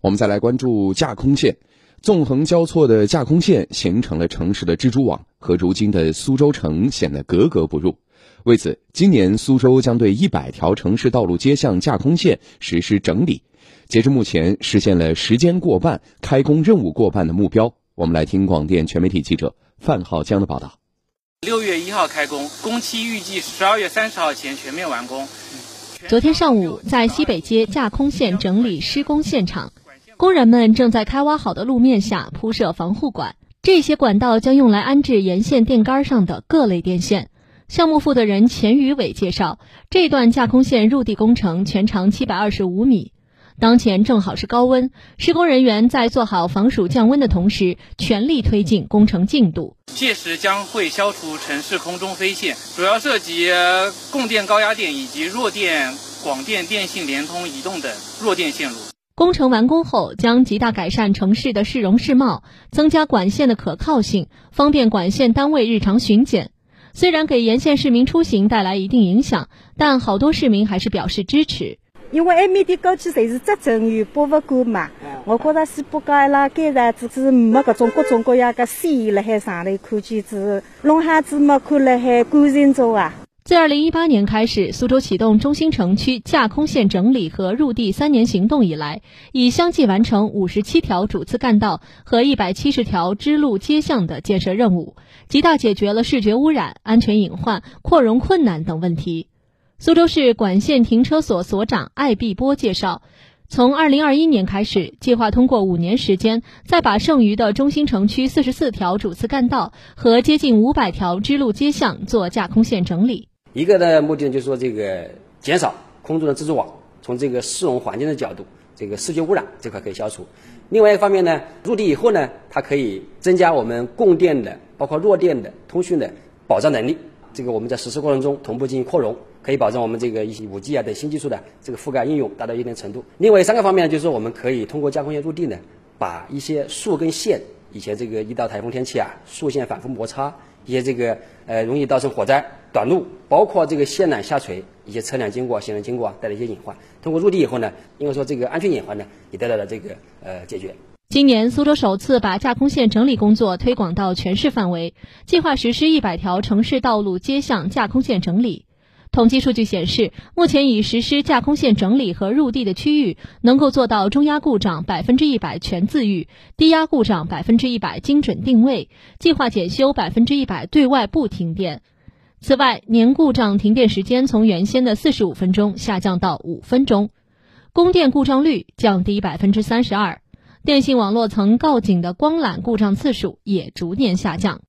我们再来关注架空线，纵横交错的架空线形成了城市的蜘蛛网，和如今的苏州城显得格格不入。为此，今年苏州将对一百条城市道路街巷架空线实施整理，截至目前实现了时间过半、开工任务过半的目标。我们来听广电全媒体记者范浩江的报道。六月一号开工，工期预计十二月三十号前全面完工。昨天上午，在西北街架空线整理施工现场。工人们正在开挖好的路面下铺设防护管，这些管道将用来安置沿线电杆上的各类电线。项目负责人钱宇伟介绍，这段架空线入地工程全长七百二十五米，当前正好是高温，施工人员在做好防暑降温的同时，全力推进工程进度。届时将会消除城市空中飞线，主要涉及供电高压电以及弱电广电电信、联通、移动等弱电线路。工程完工后，将极大改善城市的市容市貌，增加管线的可靠性，方便管线单位日常巡检。虽然给沿线市民出行带来一定影响，但好多市民还是表示支持。因为埃面的高区侪是只整与博物馆嘛，我觉着西北街伊拉街上只是没搿种各种各样的线辣海上头看见子，弄哈子没看辣海干净着啊。自二零一八年开始，苏州启动中心城区架空线整理和入地三年行动以来，已相继完成五十七条主次干道和一百七十条支路街巷的建设任务，极大解决了视觉污染、安全隐患、扩容困难等问题。苏州市管线停车所所长艾碧波介绍。从二零二一年开始，计划通过五年时间，再把剩余的中心城区四十四条主次干道和接近五百条支路街巷做架空线整理。一个的目的呢，就是说这个减少空中的蜘蛛网，从这个市容环境的角度，这个视觉污染这块可以消除。另外一方面呢，入地以后呢，它可以增加我们供电的，包括弱电的通讯的保障能力。这个我们在实施过程中同步进行扩容。可以保证我们这个一些五 G 啊等新技术的这个覆盖应用达到一定程度。另外三个方面呢，就是说我们可以通过架空线入地呢，把一些树跟线，以前这个一到台风天气啊，树线反复摩擦，一些这个呃容易造成火灾、短路，包括这个线缆下垂，一些车辆经过、行人经过啊带来一些隐患。通过入地以后呢，因为说这个安全隐患呢也得到了这个呃解决。今年苏州首次把架空线整理工作推广到全市范围，计划实施一百条城市道路街巷架空线整理。统计数据显示，目前已实施架空线整理和入地的区域，能够做到中压故障百分之一百全自愈，低压故障百分之一百精准定位，计划检修百分之一百对外不停电。此外，年故障停电时间从原先的四十五分钟下降到五分钟，供电故障率降低百分之三十二，电信网络层告警的光缆故障次数也逐年下降。